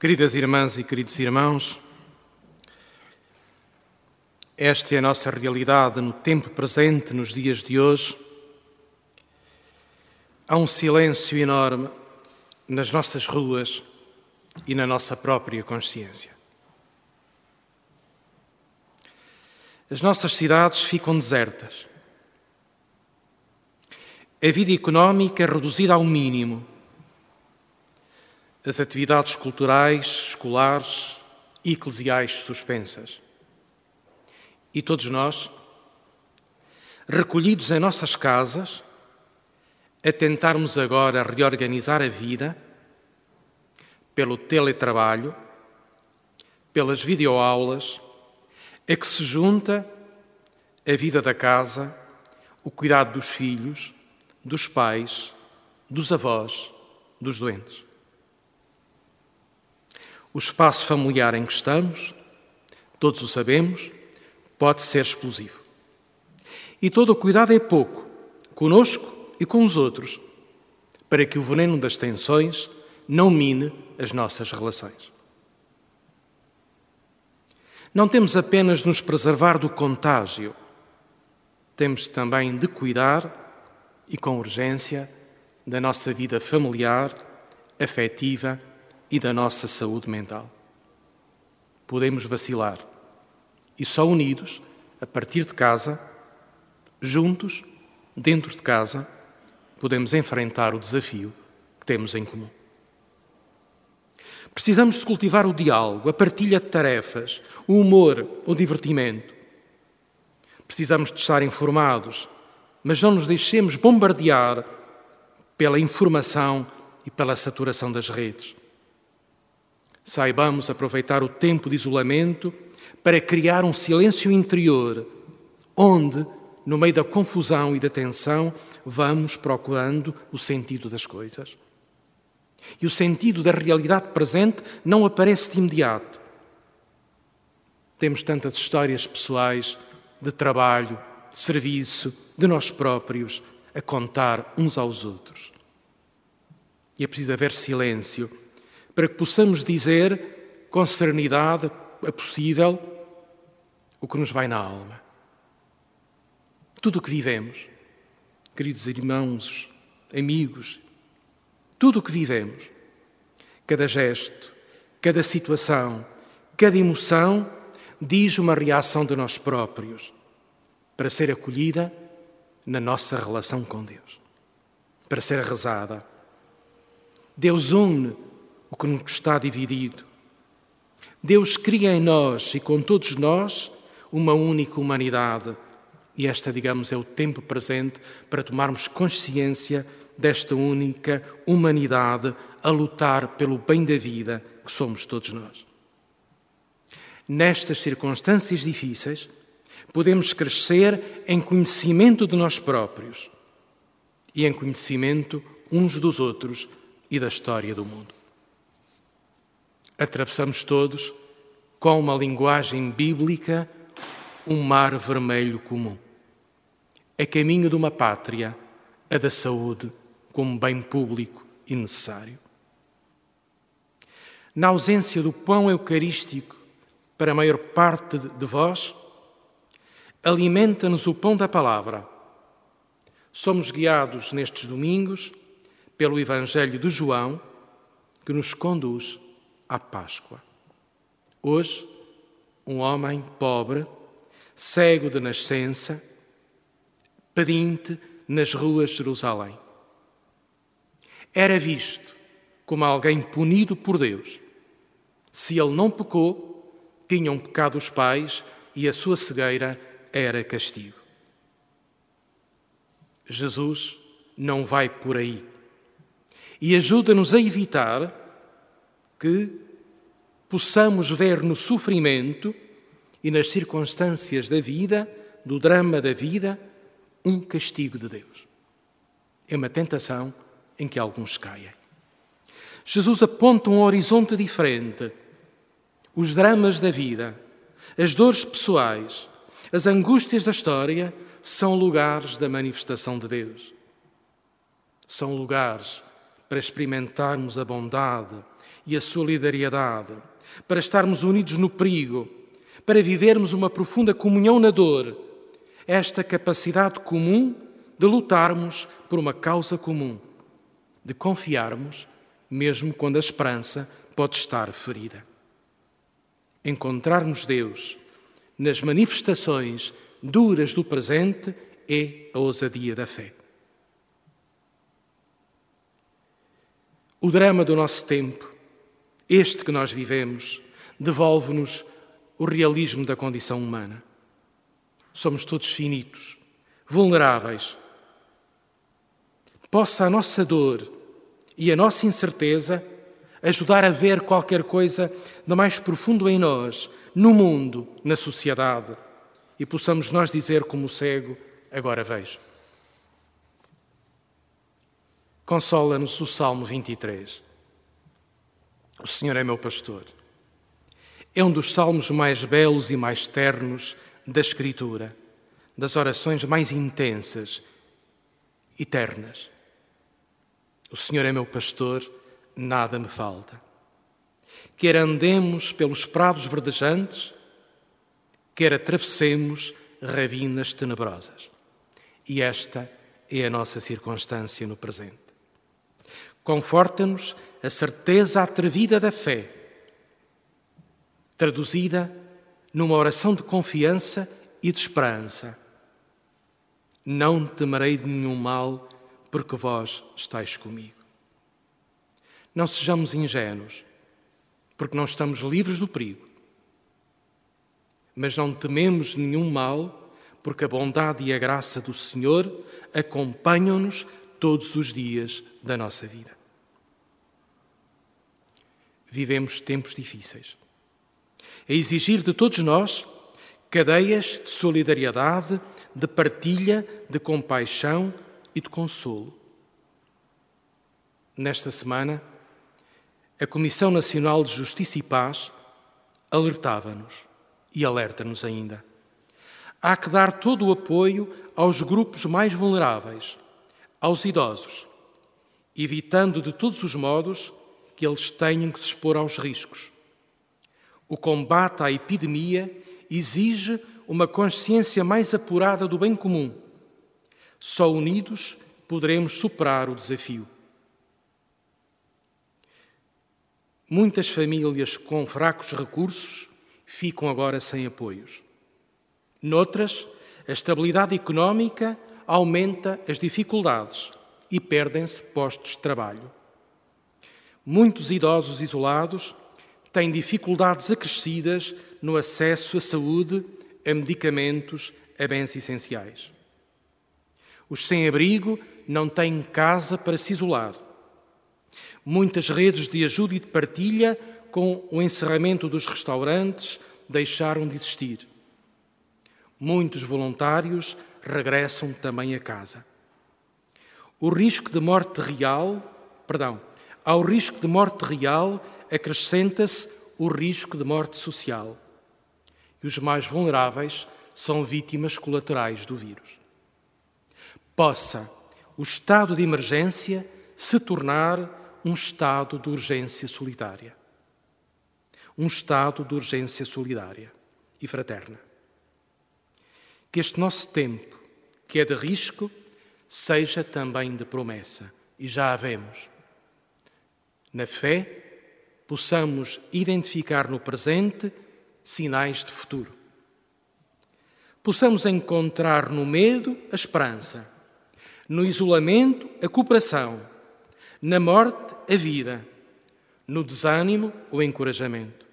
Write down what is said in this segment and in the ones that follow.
Queridas irmãs e queridos irmãos, esta é a nossa realidade no tempo presente, nos dias de hoje. Há um silêncio enorme nas nossas ruas e na nossa própria consciência. As nossas cidades ficam desertas. A vida económica é reduzida ao mínimo as atividades culturais, escolares e eclesiais suspensas. E todos nós, recolhidos em nossas casas, a tentarmos agora reorganizar a vida pelo teletrabalho, pelas videoaulas, a que se junta a vida da casa, o cuidado dos filhos, dos pais, dos avós, dos doentes. O espaço familiar em que estamos, todos o sabemos, pode ser explosivo. E todo o cuidado é pouco, conosco e com os outros, para que o veneno das tensões não mine as nossas relações. Não temos apenas de nos preservar do contágio, temos também de cuidar, e com urgência, da nossa vida familiar, afetiva e da nossa saúde mental. Podemos vacilar e só unidos, a partir de casa, juntos, dentro de casa, podemos enfrentar o desafio que temos em comum. Precisamos de cultivar o diálogo, a partilha de tarefas, o humor, o divertimento. Precisamos de estar informados, mas não nos deixemos bombardear pela informação e pela saturação das redes. Saibamos aproveitar o tempo de isolamento para criar um silêncio interior, onde, no meio da confusão e da tensão, vamos procurando o sentido das coisas. E o sentido da realidade presente não aparece de imediato. Temos tantas histórias pessoais de trabalho, de serviço, de nós próprios a contar uns aos outros. E é preciso haver silêncio para que possamos dizer com serenidade a possível o que nos vai na alma. Tudo o que vivemos, queridos irmãos, amigos, tudo o que vivemos, cada gesto, cada situação, cada emoção, diz uma reação de nós próprios para ser acolhida na nossa relação com Deus, para ser rezada. Deus une o que nos está dividido. Deus cria em nós e com todos nós uma única humanidade. E esta, digamos, é o tempo presente para tomarmos consciência desta única humanidade a lutar pelo bem da vida que somos todos nós. Nestas circunstâncias difíceis, podemos crescer em conhecimento de nós próprios e em conhecimento uns dos outros e da história do mundo atravessamos todos, com uma linguagem bíblica, um mar vermelho comum. É caminho de uma pátria, a da saúde, como bem público e necessário. Na ausência do pão eucarístico para a maior parte de vós, alimenta-nos o pão da palavra. Somos guiados nestes domingos pelo Evangelho de João, que nos conduz à Páscoa. Hoje, um homem pobre, cego de nascença, pedinte nas ruas de Jerusalém. Era visto como alguém punido por Deus. Se ele não pecou, tinham pecado os pais e a sua cegueira era castigo. Jesus não vai por aí e ajuda-nos a evitar que possamos ver no sofrimento e nas circunstâncias da vida, do drama da vida, um castigo de Deus. É uma tentação em que alguns caem. Jesus aponta um horizonte diferente. Os dramas da vida, as dores pessoais, as angústias da história são lugares da manifestação de Deus. São lugares para experimentarmos a bondade e a solidariedade, para estarmos unidos no perigo, para vivermos uma profunda comunhão na dor, esta capacidade comum de lutarmos por uma causa comum, de confiarmos, mesmo quando a esperança pode estar ferida. Encontrarmos Deus nas manifestações duras do presente é a ousadia da fé. O drama do nosso tempo, este que nós vivemos, devolve-nos o realismo da condição humana. Somos todos finitos, vulneráveis. Possa a nossa dor e a nossa incerteza ajudar a ver qualquer coisa de mais profundo em nós, no mundo, na sociedade, e possamos nós dizer, como cego, agora vejo. Consola-nos o Salmo 23. O Senhor é meu pastor. É um dos salmos mais belos e mais ternos da Escritura, das orações mais intensas e ternas. O Senhor é meu pastor, nada me falta. Quer andemos pelos prados verdejantes, quer atravessemos ravinas tenebrosas. E esta é a nossa circunstância no presente. Conforta-nos a certeza atrevida da fé, traduzida numa oração de confiança e de esperança. Não temerei de nenhum mal, porque vós estáis comigo. Não sejamos ingênuos, porque não estamos livres do perigo. Mas não tememos nenhum mal, porque a bondade e a graça do Senhor acompanham-nos todos os dias da nossa vida vivemos tempos difíceis. A exigir de todos nós cadeias de solidariedade, de partilha, de compaixão e de consolo. Nesta semana, a Comissão Nacional de Justiça e Paz alertava-nos e alerta-nos ainda. Há que dar todo o apoio aos grupos mais vulneráveis, aos idosos, evitando de todos os modos que eles tenham que se expor aos riscos. O combate à epidemia exige uma consciência mais apurada do bem comum. Só unidos poderemos superar o desafio. Muitas famílias com fracos recursos ficam agora sem apoios. Noutras, a estabilidade económica aumenta as dificuldades e perdem-se postos de trabalho. Muitos idosos isolados têm dificuldades acrescidas no acesso à saúde, a medicamentos, a bens essenciais. Os sem-abrigo não têm casa para se isolar. Muitas redes de ajuda e de partilha, com o encerramento dos restaurantes, deixaram de existir. Muitos voluntários regressam também a casa. O risco de morte real, perdão, ao risco de morte real acrescenta-se o risco de morte social. E os mais vulneráveis são vítimas colaterais do vírus. Possa o estado de emergência se tornar um estado de urgência solidária. Um estado de urgência solidária e fraterna. Que este nosso tempo, que é de risco, seja também de promessa. E já a vemos na fé, possamos identificar no presente sinais de futuro. Possamos encontrar no medo a esperança, no isolamento a cooperação, na morte a vida, no desânimo o encorajamento.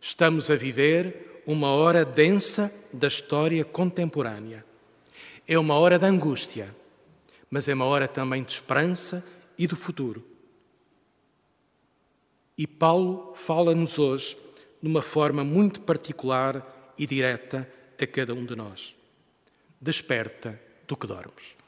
Estamos a viver uma hora densa da história contemporânea. É uma hora de angústia, mas é uma hora também de esperança e do futuro. E Paulo fala-nos hoje de uma forma muito particular e direta a cada um de nós. Desperta do que dormes.